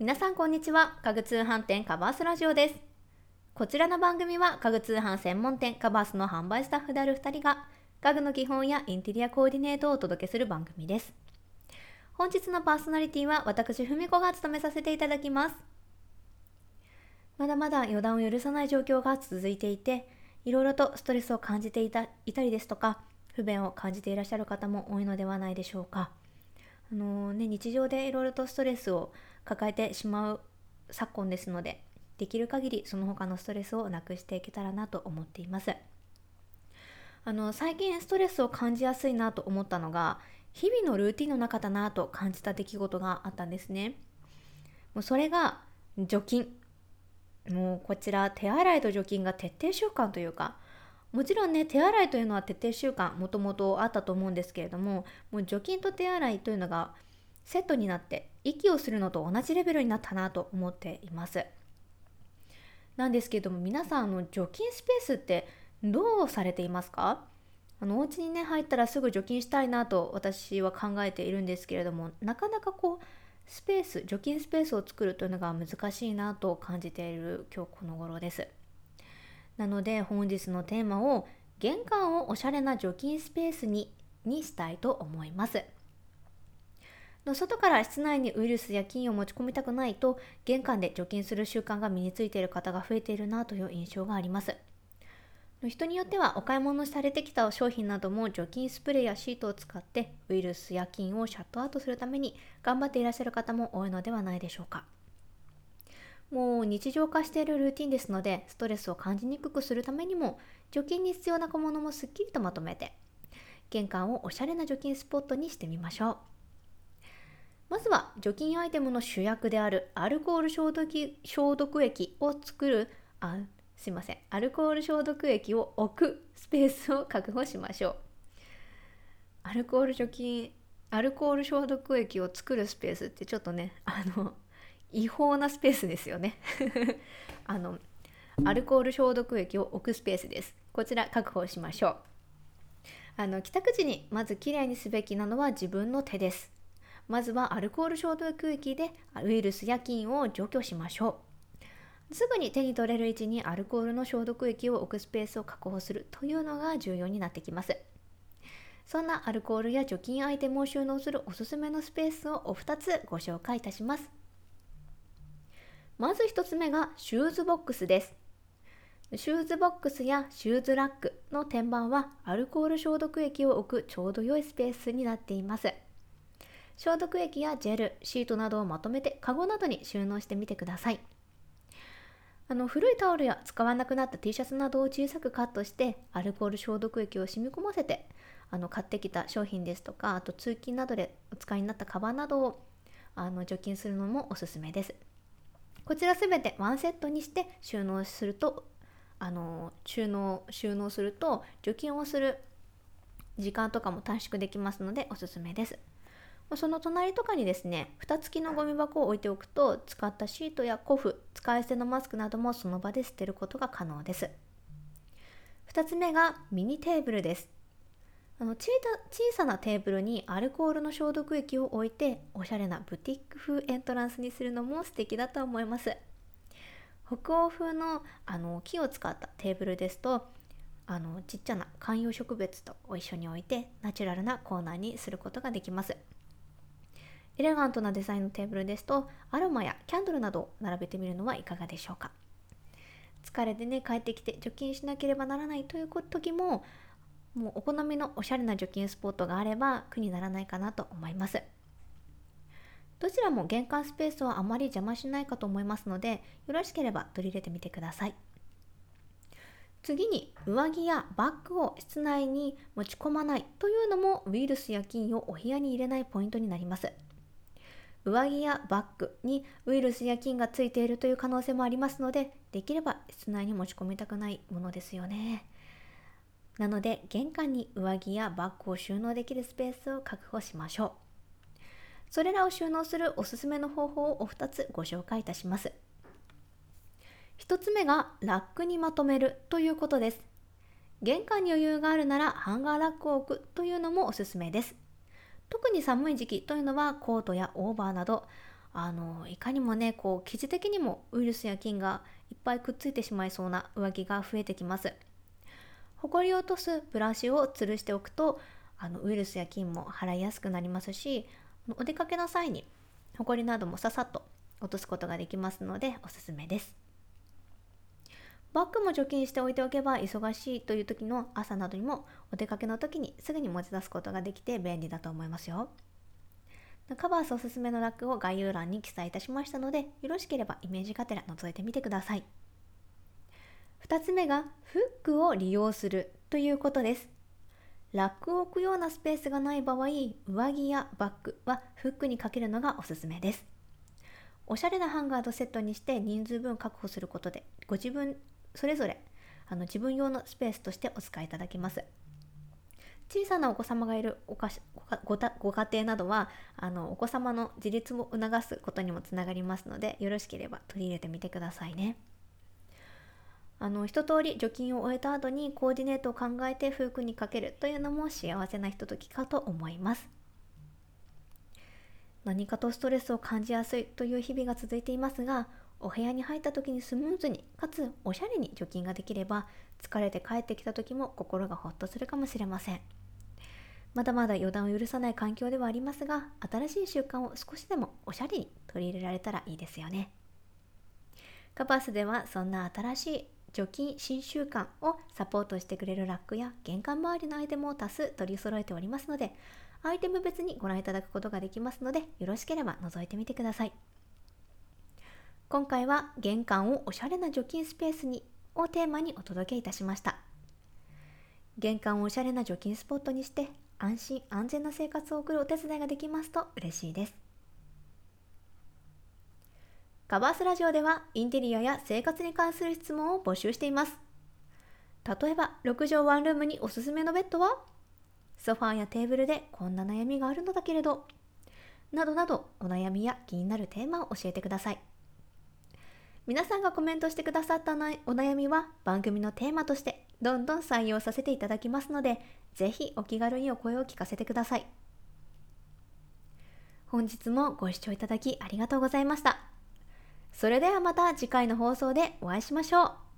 皆さんこんにちは。家具通販店カバースラジオです。こちらの番組は家具通販専門店カバースの販売スタッフである2人が家具の基本やインテリアコーディネートをお届けする番組です。本日のパーソナリティは私ふみこが務めさせていただきます。まだまだ予断を許さない状況が続いていていろいろとストレスを感じていたいたりですとか不便を感じていらっしゃる方も多いのではないでしょうか。あのー、ね、日常でいろいろとストレスを抱えてしまう昨今ですのでできる限りその他のストレスをなくしていけたらなと思っています。あの最近ストレスを感じやすいなと思ったのが日々のルーティンの中だなと感じた出来事があったんですね。もうそれが除菌。もうこちら手洗いと除菌が徹底習慣というかもちろんね手洗いというのは徹底習慣もともとあったと思うんですけれどももう除菌と手洗いというのがセットになって息をするのと同じレベルになったなと思っています。なんですけれども皆さんの除菌スペースってどうされていますか？あのお家にね入ったらすぐ除菌したいなと私は考えているんですけれどもなかなかこうスペース除菌スペースを作るというのが難しいなと感じている今日この頃です。なので本日のテーマを玄関をおしゃれな除菌スペースににしたいと思います。の外から室内にウイルスや菌を持ち込みたくないと玄関で除菌する習慣が身についている方が増えているなという印象があります。人によってはお買い物されてきた商品なども除菌スプレーやシートを使ってウイルスや菌をシャットアウトするために頑張っていらっしゃる方も多いのではないでしょうか。もう日常化しているルーティンですのでストレスを感じにくくするためにも除菌に必要な小物もすっきりとまとめて玄関をおしゃれな除菌スポットにしてみましょう。まずは除菌アイテムの主役であるアルコール消毒消毒液を作るあすいませんアルコール消毒液を置くスペースを確保しましょう。アルコール除菌アルコール消毒液を作るスペースってちょっとねあの違法なスペースですよね。あのアルコール消毒液を置くスペースです。こちら確保しましょう。あの帰宅時にまずきれいにすべきなのは自分の手です。まずはアルコール消毒液でウイルスや菌を除去しましょう。すぐに手に取れる位置にアルコールの消毒液を置くスペースを確保するというのが重要になってきます。そんなアルコールや除菌アイテムを収納するおすすめのスペースをお二つご紹介いたします。まず1つ目がシューズボックスです。シューズボックスやシューズラックの天板はアルコール消毒液を置くちょうど良いスペースになっています。消毒液やジェル、シートなどをまとめてカゴなどに収納してみてください。あの古いタオルや使わなくなった T シャツなどを小さくカットしてアルコール消毒液を染み込ませてあの買ってきた商品ですとかあと通勤などでお使いになったカバンなどをあの除菌するのもおすすめです。こちらすべてワンセットにして収納するとあの収納収納すると除菌をする時間とかも短縮できますのでおすすめです。その隣とかにですね蓋付きのゴミ箱を置いておくと使ったシートやコフ使い捨てのマスクなどもその場で捨てることが可能です。2つ目がミニテーブルです。あの小さなテーブルにアルコールの消毒液を置いておしゃれなブティック風エントランスにするのも素敵だと思います。北欧風のあの木を使ったテーブルですとあのちっちゃな観葉植物と一緒に置いてナチュラルなコーナーにすることができます。エレガントなデザインのテーブルですとアロマやキャンドルなどを並べてみるのはいかがでしょうか。疲れてね帰ってきて除菌しなければならないという時ももうお好みのおしゃれな除菌スポットがあれば苦にならないかなと思います。どちらも玄関スペースはあまり邪魔しないかと思いますのでよろしければ取り入れてみてください。次に上着やバッグを室内に持ち込まないというのもウイルスや菌をお部屋に入れないポイントになります。上着やバッグにウイルスや菌がついているという可能性もありますのでできれば室内に持ち込みたくないものですよね。なので玄関に上着やバッグを収納できるスペースを確保しましょう。それらを収納するおすすめの方法をお二つご紹介いたします。1つ目がラックにまとめるということです。玄関に余裕があるならハンガーラックを置くというのもおすすめです。特に寒い時期というのはコートやオーバーなどあのいかにもねこう生地的にもウイルスや菌がいっぱいくっついてしまいそうな上着が増えてきます。ほこりを落とすブラシを吊るしておくとあのウイルスや菌も払いやすくなりますしお出かけの際にほこりなどもささっと落とすことができますのでおすすめですバッグも除菌しておいておけば忙しいという時の朝などにもお出かけの時にすぐに持ち出すことができて便利だと思いますよ。カバースおすすめのラックを概要欄に記載いたしましたのでよろしければイメージがてら覗いてみてください。2つ目がフックを利用するということです。ラックを置くようなスペースがない場合、上着やバッグはフックにかけるのがおすすめです。おしゃれなハンガーとセットにして人数分確保することでご自分それぞれあの自分用のスペースとしてお使いいただけます小さなお子様がいるおかしごご家庭などはあのお子様の自立を促すことにもつながりますのでよろしければ取り入れてみてくださいねあの一通り除菌を終えた後にコーディネートを考えてフークにかけるというのも幸せなひとときかと思います。何かとストレスを感じやすいという日々が続いていますがお部屋に入った時にスムーズにかつおしゃれに除菌ができれば疲れて帰ってきた時も心がほっとするかもしれません。まだまだ予断を許さない環境ではありますが新しい習慣を少しでもおしゃれに取り入れられたらいいですよね。カバスではそんな新しい除菌新習慣をサポートしてくれるラックや玄関周りのアイテムを多数取り揃えておりますのでアイテム別にご覧いただくことができますのでよろしければ覗いてみてください。今回は玄関をおしゃれな除菌スペースにをテーマにお届けいたしました玄関をおしゃれな除菌スポットにして安心安全な生活を送るお手伝いができますと嬉しいですカバースラジオではインテリアや生活に関する質問を募集しています例えば6畳ワンルームにおすすめのベッドは？ソファーやテーブルでこんな悩みがあるのだけれどなどなどお悩みや気になるテーマを教えてください皆さんがコメントしてくださったお悩みは番組のテーマとしてどんどん採用させていただきますので、ぜひお気軽にお声を聞かせてください。本日もご視聴いただきありがとうございました。それではまた次回の放送でお会いしましょう。